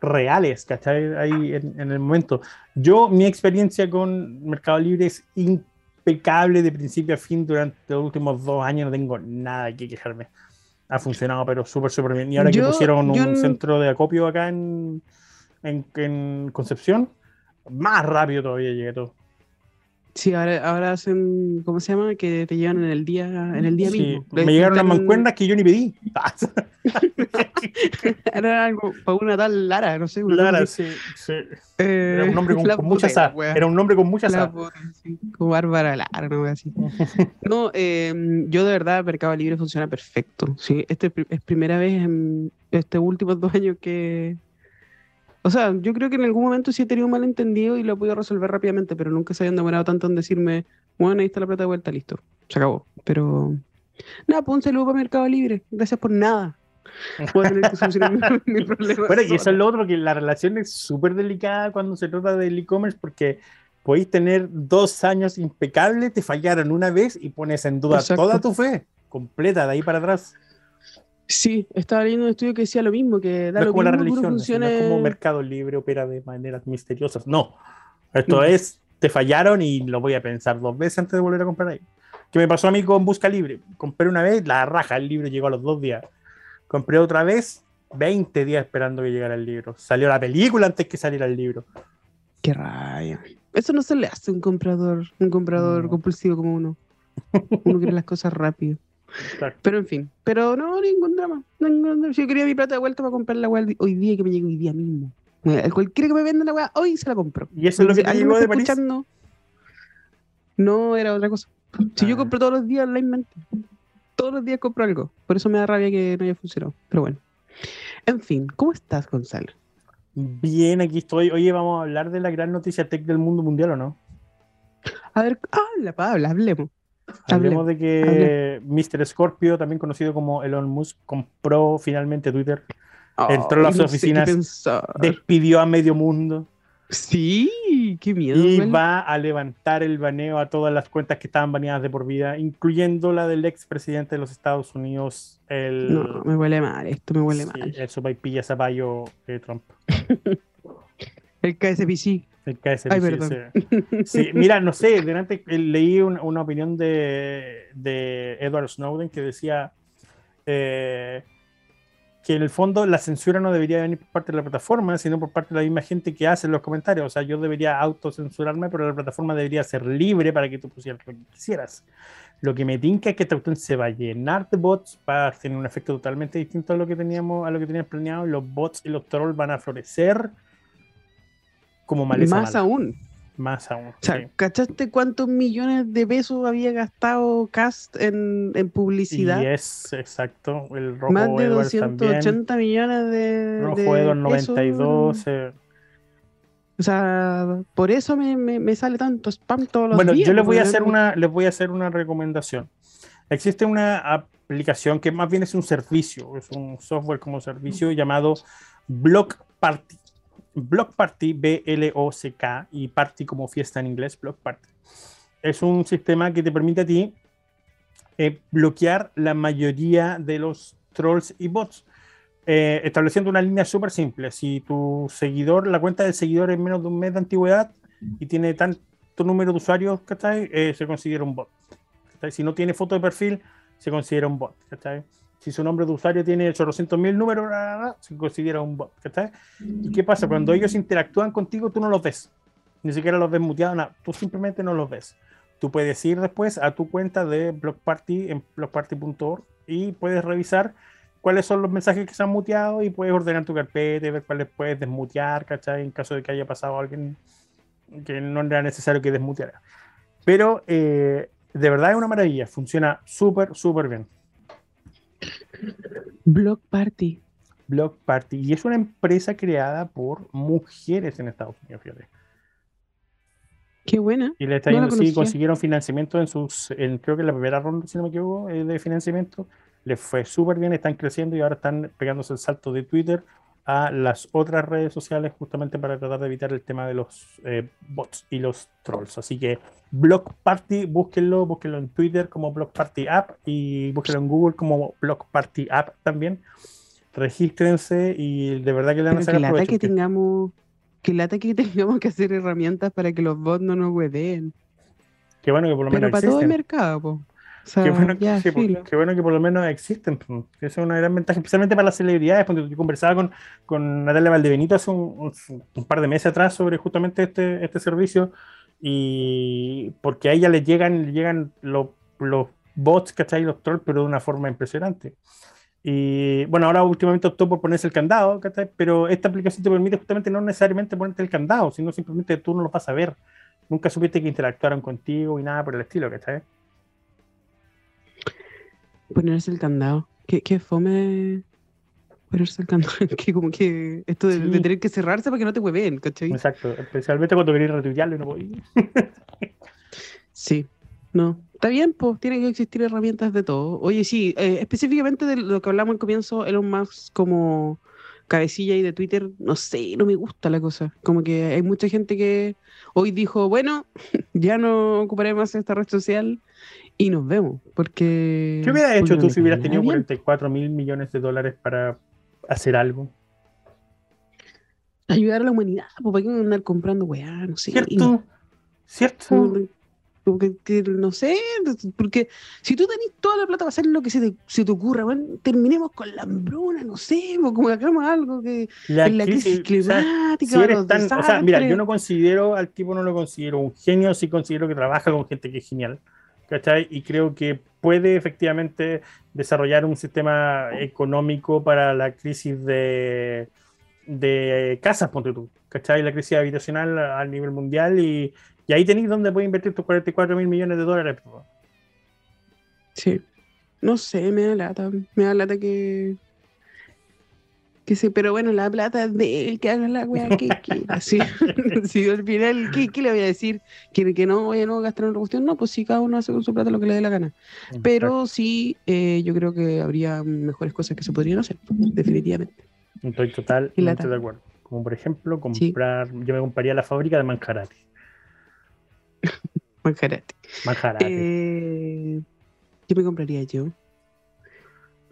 reales, ¿cachai? Ahí en, en el momento. Yo, mi experiencia con Mercado Libre es impecable de principio a fin durante los últimos dos años, no tengo nada que quejarme. Ha funcionado, pero súper, súper bien. Y ahora que pusieron un centro de acopio acá en, en, en Concepción, más rápido todavía llegué todo. Sí, ahora, ahora hacen, ¿cómo se llama? Que te llevan en el día, en el día Sí, mismo. me llegaron las mancuernas que yo ni pedí. Era algo para una tal Lara, no sé. Lara, sí, sí. Eh, Era un nombre con, con mucha sa. Era un nombre con mucha La sa. puta, sí, como Bárbara Lara, no así. No, eh, yo de verdad, Mercado Libre funciona perfecto. Sí, este es primera vez en estos últimos dos años que. O sea, yo creo que en algún momento sí he tenido un malentendido y lo he podido resolver rápidamente, pero nunca se habían demorado tanto en decirme, bueno, ahí está la plata de vuelta, listo. Se acabó. Pero. Nada, pues un saludo para Mercado Libre. Gracias por nada. Voy a tener que solucionar mi, mi problema. Bueno, y eso es lo otro, que la relación es súper delicada cuando se trata del e-commerce porque podéis tener dos años impecables, te fallaron una vez y pones en duda Exacto. toda tu fe, completa, de ahí para atrás. Sí, estaba leyendo un estudio que decía lo mismo, que da No es lo como la mismo que uno religión, funcione- es como Mercado Libre opera de maneras misteriosas. No, esto No. es, te fallaron y lo voy a pensar dos veces antes de volver a comprar ahí. ¿Qué me pasó a mí con Busca Libre? Compré una vez, la raja, el libro llegó a los dos días. Compré otra vez, 20 días esperando que llegara el libro. Salió la película antes que saliera el libro. Qué raya. Eso no se le hace a un comprador, un comprador No. compulsivo como uno. Uno quiere las cosas rápido. Exacto. Pero en fin, pero no, ningún drama. ningún drama. Si yo quería mi plata de vuelta para comprar la weá hoy día que me llegue hoy día mismo. Eh, Cualquiera que me venda la weá, hoy se la compro. Y eso es lo que te llegó de París. escuchando, no era otra cosa. Si yo Ah. compro todos los días onlinemente, todos los días compro algo. Por eso me da rabia que no haya funcionado. Pero bueno. En fin, ¿cómo estás, Gonzalo? Bien, aquí estoy. Oye, vamos a hablar de la gran noticia tech del mundo mundial, ¿o no? A ver, habla, Pablo, hablemos. Hablemos de que hable. Mr. Scorpio, también conocido como Elon Musk, compró finalmente Twitter, Entró a las no oficinas despidió a medio mundo Sí, qué miedo. y va a levantar el baneo a todas las cuentas que estaban baneadas de por vida, incluyendo la del expresidente de los Estados Unidos, el, No, me huele mal, esto me huele sí, mal. el sopaipilla zapallo de Trump. El KSPC. El KSBC, Ay, sí. Sí, mira, no sé, delante eh, leí un- una opinión de, de Edward Snowden que decía eh, que en el fondo la censura no debería venir por parte de la plataforma, sino por parte de la misma gente que hace los comentarios. O sea, yo debería autocensurarme, pero la plataforma debería ser libre para que tú pusieras lo que quisieras. Lo que me tinca es que esta cuestión se va a llenar de bots, va a tener un efecto totalmente distinto a lo que teníamos, a lo que teníamos planeado. Los bots y los trolls van a florecer como maleza Más mala. aún. Más aún. O sea, sí. ¿cachaste cuántos millones de pesos había gastado Cast en, en publicidad? Y es exacto. El rojo Más de Edwards 280 también. millones de. Rojo de Edwards pesos. 92. eh. O sea, por eso me, me- me sale tanto spam todos los Bueno, días. yo les voy a hacer una, les voy a hacer una recomendación. Existe una aplicación que más bien es un servicio, es un software como servicio llamado Block Party. Block Party, B-L-O-C-K, y Party como fiesta en inglés, Block Party. Es un sistema que te permite a ti eh, bloquear la mayoría de los trolls y bots, eh, estableciendo una línea súper simple. Si tu seguidor, la cuenta del seguidor es menos de un mes de antigüedad y tiene tanto número de usuarios, ¿cachai? Eh, se considera un bot. ¿cachai? Si no tiene foto de perfil, se considera un bot. ¿cachai? Si su nombre de usuario tiene 800 mil números, se considera un bot. ¿cachai? ¿Y qué pasa? Cuando ellos interactúan contigo, tú no los ves. Ni siquiera los ves muteados, nada. Tú simplemente no los ves. Tú puedes ir después a tu cuenta de Block Party en blockparty.org y puedes revisar cuáles son los mensajes que se han muteado y puedes ordenar tu carpeta y ver cuáles puedes desmutear, ¿cachai? En caso de que haya pasado alguien que no era necesario que desmuteara. Pero eh, de verdad es una maravilla, funciona súper, súper bien. Block Party. Block Party. Y es una empresa creada por mujeres en Estados Unidos, fíjate. Qué buena. Y le está No yendo, sí, consiguieron financiamiento en sus, en, creo que la primera ronda, si no me equivoco, eh, de financiamiento. Les fue súper bien, están creciendo y ahora están pegándose el salto de Twitter a las otras redes sociales justamente para tratar de evitar el tema de los eh, bots y los trolls. Así que Block Party, búsquenlo, búsquenlo en Twitter como Block Party App y búsquenlo en Google como Block Party App también. Regístrense y de verdad que le van a Pero sacar que lata que tengamos, que lata que tengamos que hacer herramientas para que los bots no nos hueveen. Qué bueno que por lo Pero menos para todo el existen. mercado, po. O sea, Qué bueno, que- ya, sí, po, filo. qué bueno que por lo menos existen. Esa es una gran ventaja, especialmente para las celebridades. Cuando yo conversaba con, con Natalia Valdebenito hace un, un- un par de meses atrás sobre justamente este, este servicio, y porque a ella le llegan, le llegan los, los bots, ¿cachai? Los trolls, pero de una forma impresionante. Y bueno, ahora últimamente optó por ponerse el candado, ¿cachai? Pero esta aplicación te permite justamente no necesariamente ponerte el candado, sino simplemente tú no lo vas a ver. Nunca supiste que interactuaran contigo y nada por el estilo, ¿cachai? Ponerse el candado. Qué, qué fome ponerse el candado. que como que esto de, de Sí. tener que cerrarse para que no te hueveen, ¿cachai? Exacto, especialmente cuando queréis retuitearlo y no podéis. Sí. No. Está bien, pues tienen que existir herramientas de todo. Oye, sí, eh, específicamente de lo que hablamos al comienzo, Elon Musk como cabecilla y de Twitter, no sé, no me gusta la cosa. Como que hay mucha gente que hoy dijo, bueno, ya no ocuparé más esta red social y nos vemos. Porque. ¿Qué hubieras porque hecho tú si hubieras tenido nada bien. 44 mil millones de dólares para hacer algo? Ayudar a la humanidad, para qué andar comprando weá, no sé. ¿Cierto? ¿Cierto? Que- no sé, porque si tú tenés toda la plata para hacer lo que se te, se te ocurra, bueno, terminemos con la hambruna, no sé, pues, como que hagamos algo que La en la crisis crisis, o sea, climática, si eres los tan, o sea, mira, yo no considero al tipo, no lo considero un genio, sí considero que trabaja con gente que es genial, ¿cachai? Y creo que puede efectivamente desarrollar un sistema económico para la crisis de, de casas, ponte tú, ¿cachai? La crisis habitacional a, a nivel mundial y, y ahí tenéis donde puedes invertir tus 44 mil millones de dólares. Sí. No sé, me da lata. Me da lata que. Que sí, pero bueno, la plata es de él, que haga la weá que quiera. Sí. sí, al final, ¿qué, qué le voy a decir? ¿Que, que no voy a no gastar en otra cuestión? No, pues sí, cada uno hace con su plata lo que le dé la gana. Pero sí, eh, yo creo que habría mejores cosas que se podrían hacer, definitivamente. Estoy totalmente de acuerdo. Como por ejemplo, Sí. comprar, yo me compraría la fábrica de Manjarate. Manjarate. Manjarate. Eh, ¿Qué me compraría yo?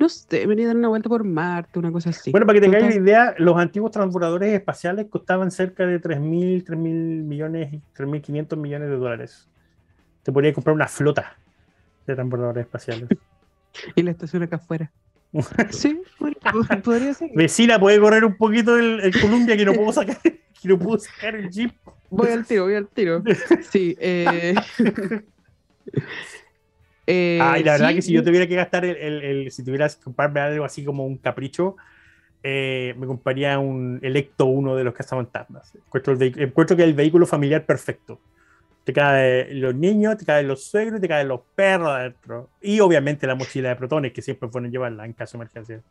No sé, me iría a dar una vuelta por Marte, una cosa así. Bueno, para que tengáis una idea, los antiguos transbordadores espaciales costaban cerca de 3.000, 3.000 millones, 3.500 millones de dólares. Te podría comprar una flota de transbordadores espaciales. Y la estación acá afuera. Sí, bueno, pod- podría ser. Vecina, puede correr un poquito el, el Columbia que no puedo sacar, que no puedo sacar el Jeep. Voy al tiro, voy al tiro. Sí. Eh, eh, Ay, la verdad sí, que si yo tuviera que gastar el, el- el- si tuviera que comprarme algo así como un capricho, eh, me compraría un Electo 1 de los cazafantasmas. Encuentro, el encuentro que es el vehículo familiar perfecto. Te caen los niños, te caen los suegros, te caen los perros adentro. Y obviamente la mochila de protones, que siempre bueno llevarla en caso de emergencia.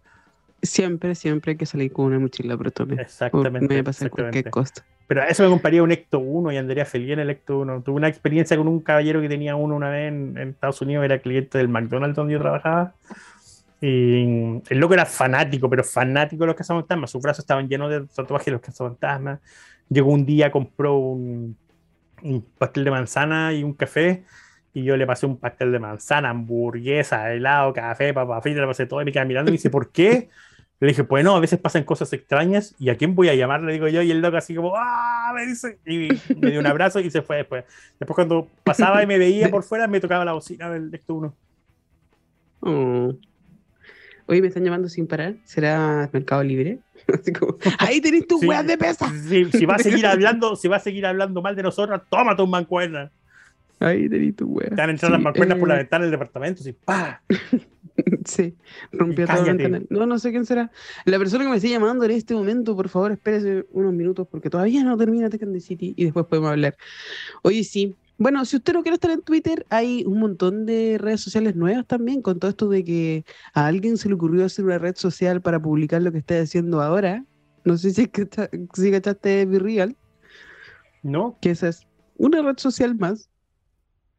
Siempre, siempre hay que salir con una mochila protones. Exactamente. Me puede pasar cualquier cosa. Pero a eso me compraría un Ecto 1 y andaría feliz en el Ecto 1. Tuve una experiencia con un caballero que tenía uno una vez en, en Estados Unidos, era cliente del McDonald's donde yo trabajaba. Y el loco era fanático, pero fanático de los cazafantasmas. Sus brazos estaban llenos de tatuajes de los cazafantasmas. Llegó un día, compró un, un pastel de manzana y un café. Y yo le pasé un pastel de manzana, hamburguesa, helado, café, papa frita, le pasé todo. Y me quedaba mirando y me dice, ¿por qué? Le dije, pues no, a veces pasan cosas extrañas y a quién voy a llamar, le digo yo, y el loco así como, ¡ah! Me dice, y me dio un abrazo y se fue después. Después cuando pasaba y me veía por fuera, me tocaba la bocina del Ecto 1. Oh. Oye, me están llamando sin parar. ¿Será Mercado Libre? Así como, ahí tenés tus Sí. weas de pesa. Si, si va a seguir hablando, si va a seguir hablando mal de nosotros, tómate un mancuerna. Ahí tus weas. Te van a entrar Sí, las mancuernas por la eh, ventana del departamento, así, ¡pa! Sí, rompió el cállate. ventanal. No, no sé quién será. La persona que me esté llamando en este momento, por favor, espérese unos minutos porque todavía no termina Tekken the City y después podemos hablar. Oye, sí. Bueno, si usted no quiere estar en Twitter, hay un montón de redes sociales nuevas también, con todo esto de que a alguien se le ocurrió hacer una red social para publicar lo que está haciendo ahora. No sé si, cacha- si cachaste Virreal, ¿No? que esa es una red social más.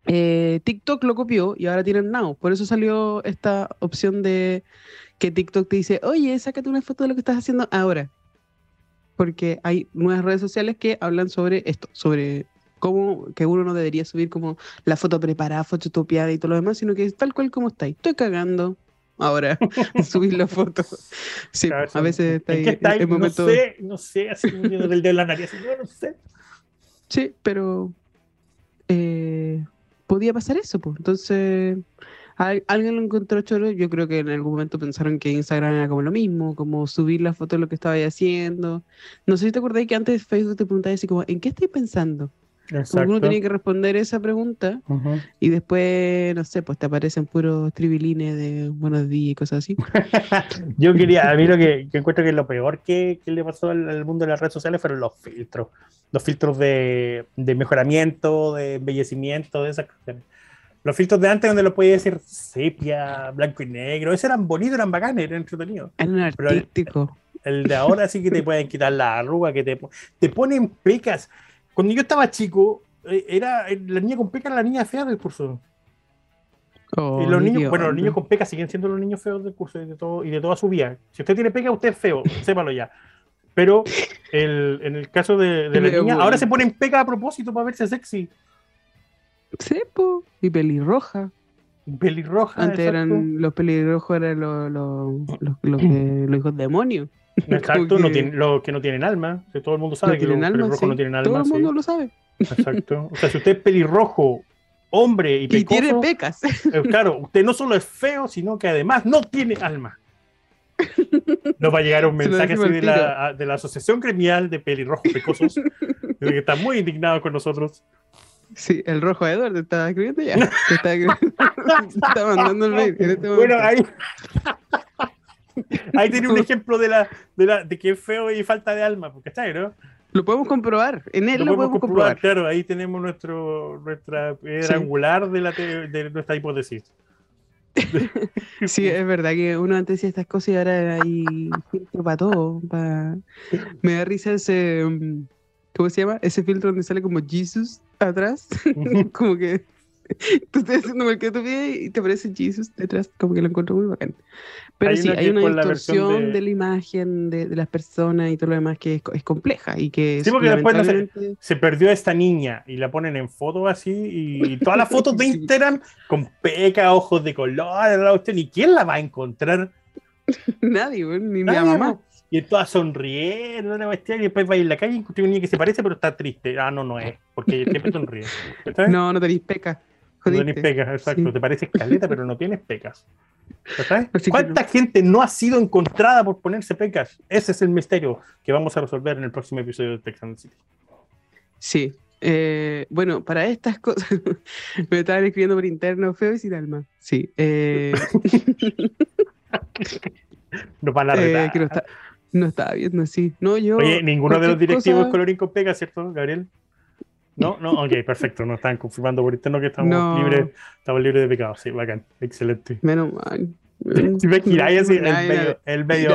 Eh, TikTok lo copió y ahora tienen Now. Por eso salió esta opción de que TikTok te dice, oye, sácate una foto de lo que estás haciendo ahora. Porque hay nuevas redes sociales que hablan sobre esto, sobre cómo que uno no debería subir como la foto preparada, fototopiada y todo lo demás, sino que es tal cual como está. Estoy cagando ahora subir la foto. Sí, Claro, a veces está ¿En ahí está ahí? el momento. No sé, no sé, así del dedo en la nariz, no, no sé. Sí, pero eh, podía pasar eso, pues. Entonces, al- alguien lo encontró choro. Yo creo que en algún momento pensaron que Instagram era como lo mismo, como subir la foto de lo que estaba haciendo. No sé si te acordáis que antes Facebook te preguntaba así como, ¿en qué estáis pensando? Que uno Exacto. tenía que responder esa pregunta Ujú. y después, no sé, pues te aparecen puros tribilines de buenos días y cosas así. Yo quería, a mí lo que yo encuentro que lo peor que, que le pasó al, al mundo de las redes sociales fueron los filtros. Los filtros de, de mejoramiento, de embellecimiento, de esas cosas. Los filtros de antes donde lo podía decir sepia, blanco y negro, esos eran bonitos, eran bacanes, eran entretenidos. Eran el-. El de ahora sí que te pueden quitar la arruga, que te, te ponen pecas. Cuando yo estaba chico, eh, era la niña con pecas era la niña fea del curso. Y los niños, bueno, los niños con pecas siguen siendo los niños feos del curso y de, todo, y de toda su vida. Si usted tiene pecas, usted es feo, sépalo ya. Pero el- en el caso de, de la niña, ahora se ponen pecas a propósito para verse sexy. Sí, po, y pelirroja. Pelirroja. Antes exacto. eran los pelirrojos eran los, los, los, los que- los hijos demonios. Exacto, como no tienen, los que no tienen alma. que todo el mundo sabe No que los pelirrojos sí. no tienen alma. Todo el sí. mundo lo sabe. Exacto. O sea, si usted es pelirrojo, hombre y Y pecoso, tiene pecas. eh, claro, usted no solo es feo, sino que además no tiene alma. Nos va a llegar un mensaje así de la, de la Asociación Gremial de Pelirrojos Pecosos, que está muy indignado con nosotros. Sí, el rojo Edward te estaba escribiendo ya. Te estaba mandando el mail este Bueno, ahí, ahí tiene un ejemplo de, la, de, la, de que es feo y falta de alma, porque está, ¿no? Lo podemos comprobar. En él lo, podemos comprobar. Claro, ahí tenemos nuestro, nuestra piedra Sí. angular de, la de nuestra hipótesis. Sí, es verdad que uno antes decía estas cosas y ahora hay filtro para todo. pa- Me da risa ese. mm, ¿Cómo se llama? Ese filtro donde sale como Jesus atrás. como que tú estás haciendo cualquier estupidez y te aparece Jesus detrás. Como que lo encuentro muy bacán. Pero Hay sí, una hay una distorsión de- de... la imagen de, de las personas y todo lo demás que es, es compleja y que Sí, porque después no sé- lamentablemente- se perdió esta niña y la ponen en foto así y todas las fotos de Sí. Instagram con peca, ojos de color, ¿y quién la va a encontrar? Nadie, ni mi Nadie, mamá. po. Y todas sonriendo, una cuestión, y después va a ir en la calle y encuentra una niña que se parece, pero está triste. Ah, no, no es, porque siempre sonríe. ¿Sabes? No, no tenéis peca. No tenés pecas, exacto. Sí. Te parece escaleta, pero no tienes pecas. ¿Sabes? ¿Cuánta gente no ha sido encontrada por ponerse pecas? Ese es el misterio que vamos a resolver en el próximo episodio de Texan City. Sí. Eh, bueno, para estas cosas me estaban escribiendo por interno, feo y sin alma. Sí. Eh, Nos van a eh, que no, está- no estaba viendo así. No, yo. Oye, ninguno de los directivos cosa- colorín con pega, ¿cierto, Gabriel? No, no, ok, perfecto. Nos están confirmando por interno que estamos No. libres, estamos libres de pecado. Sí, bacán, excelente. Menos mal. Si que hay así, el medio, el medio.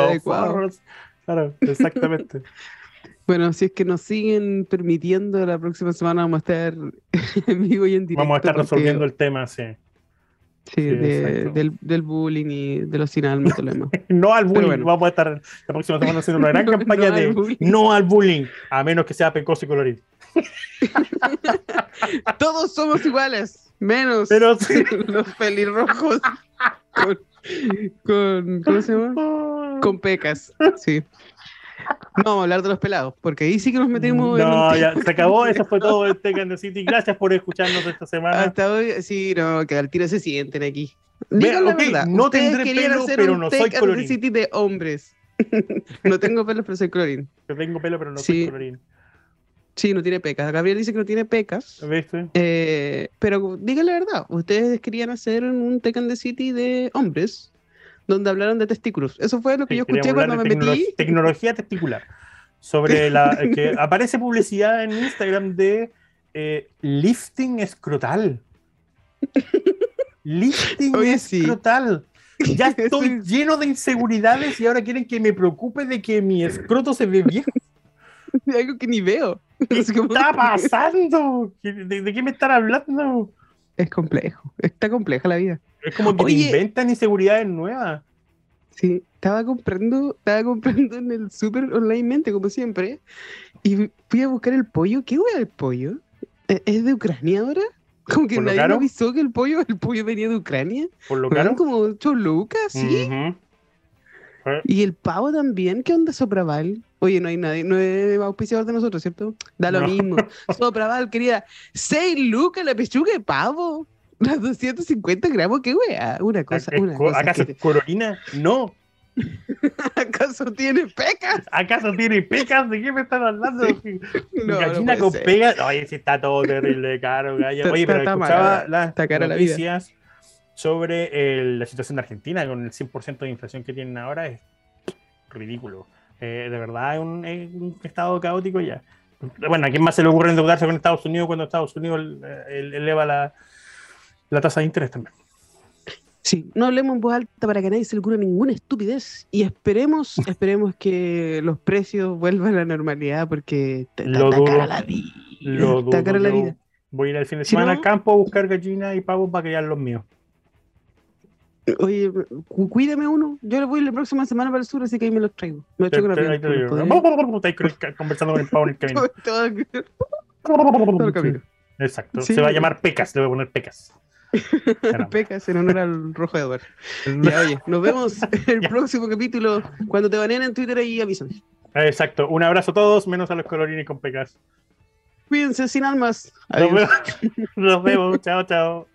Claro, exactamente. Bueno, si es que nos siguen permitiendo, la próxima semana vamos a estar en vivo y en directo. Vamos a estar resolviendo el tema, sí. sí, sí, de- del, del bullying y de los sin alma. No al bullying. bueno. Vamos a estar la próxima semana haciendo una gran No, campaña no de bullying. no al bullying, a menos que sea pecoso y colorín. Todos somos iguales, menos Pero sí. los pelirrojos con, con- ¿cómo se llama? Con pecas, sí. No vamos a hablar de los pelados, porque ahí sí que nos metimos en No, ya se acabó. Eso fue todo en Tekken the City. Gracias por escucharnos esta semana. Hasta hoy, sí, no, que al tiro se sienten aquí. Digan la ok, verdad. no tendré pelo, hacer pero un no soy colorín. City de hombres. no tengo pelos, pero soy colorín. Yo tengo pelo, pero no Sí. soy colorín. Sí, no tiene pecas. Gabriel dice que no tiene pecas. ¿Viste? Eh, pero digan la verdad, ustedes querían hacer un and the City de hombres, donde hablaron de testículos. Eso fue lo que Sí, yo escuché cuando me tecnolo- metí. Tecnología testicular. Sobre la que aparece publicidad en Instagram de eh, lifting escrotal. Lifting Oye, sí. escrotal. Ya estoy lleno de inseguridades y ahora quieren que me preocupe de que mi escroto se ve viejo. Algo que ni veo. ¿Qué Es como- está pasando? ¿Qué- ¿De, de qué me están hablando? Es complejo, está compleja la vida. Es como que te Oye. inventan inseguridades nuevas. Sí, estaba comprando, estaba comprando en el súper onlinemente, como siempre, y fui a buscar el pollo. ¿Qué hueá el pollo? ¿E- ¿Es de Ucrania ahora? Como que ¿Por lo nadie me avisó que el pollo, el pollo venía de Ucrania. Por lo caro. como 8 lucas, sí. Eh, Y el pavo también, ¿qué onda Sopraval? Oye, no hay nadie, no es auspiciador de nosotros, ¿cierto? Da lo No. mismo. Sopraval, querida, 6 lucas la pechuga de pavo. Las 250 gramos, qué wea. Una cosa, una cosa. ¿Acaso corolina? No. ¿Acaso tiene pecas? ¿Acaso tiene pecas? ¿De qué me están hablando? No, no Gallina puede con ser. Oye, sí está todo terrible caro. Está- Oye, pero está- escuchaba mala, las está cara la vida. Sobre la situación de Argentina con el 100% de inflación que tienen ahora. Es ridículo. Eh, de verdad es un, es un estado caótico ya. Bueno, ¿a quién más se le ocurre endeudarse con Estados Unidos cuando Estados Unidos eh, el- eleva la, la tasa de interés también? Sí, no hablemos en voz alta para que nadie se le ocurra ninguna estupidez. Y esperemos, esperemos que los precios vuelvan a la normalidad porque está, Lo dudo. cara la vida. Lo cara dudo, la vida. Voy a ir el fin de Si semana no- al campo a buscar gallinas y pavos para criar los míos. Oye, cu- cuídame uno. Yo le voy la próxima semana para el sur, así que ahí me los traigo. Me Te- echo con te- la ahí te lo digo. ¿podría? Estáis con el ca- conversando con el pavo en el camino. Todo el- todo el camino. Exacto. Se va a llamar Pecas, le voy a poner Pecas. Pecas en honor al rojo de Eduardo. Ya, oye, nos vemos en el próximo capítulo. Cuando te baneen en Twitter ahí avísame. Exacto. Un abrazo a todos, menos a los colorines con Pecas. Cuídense sin almas. Nos Adiós. vemos. Nos vemos. Chao, chao.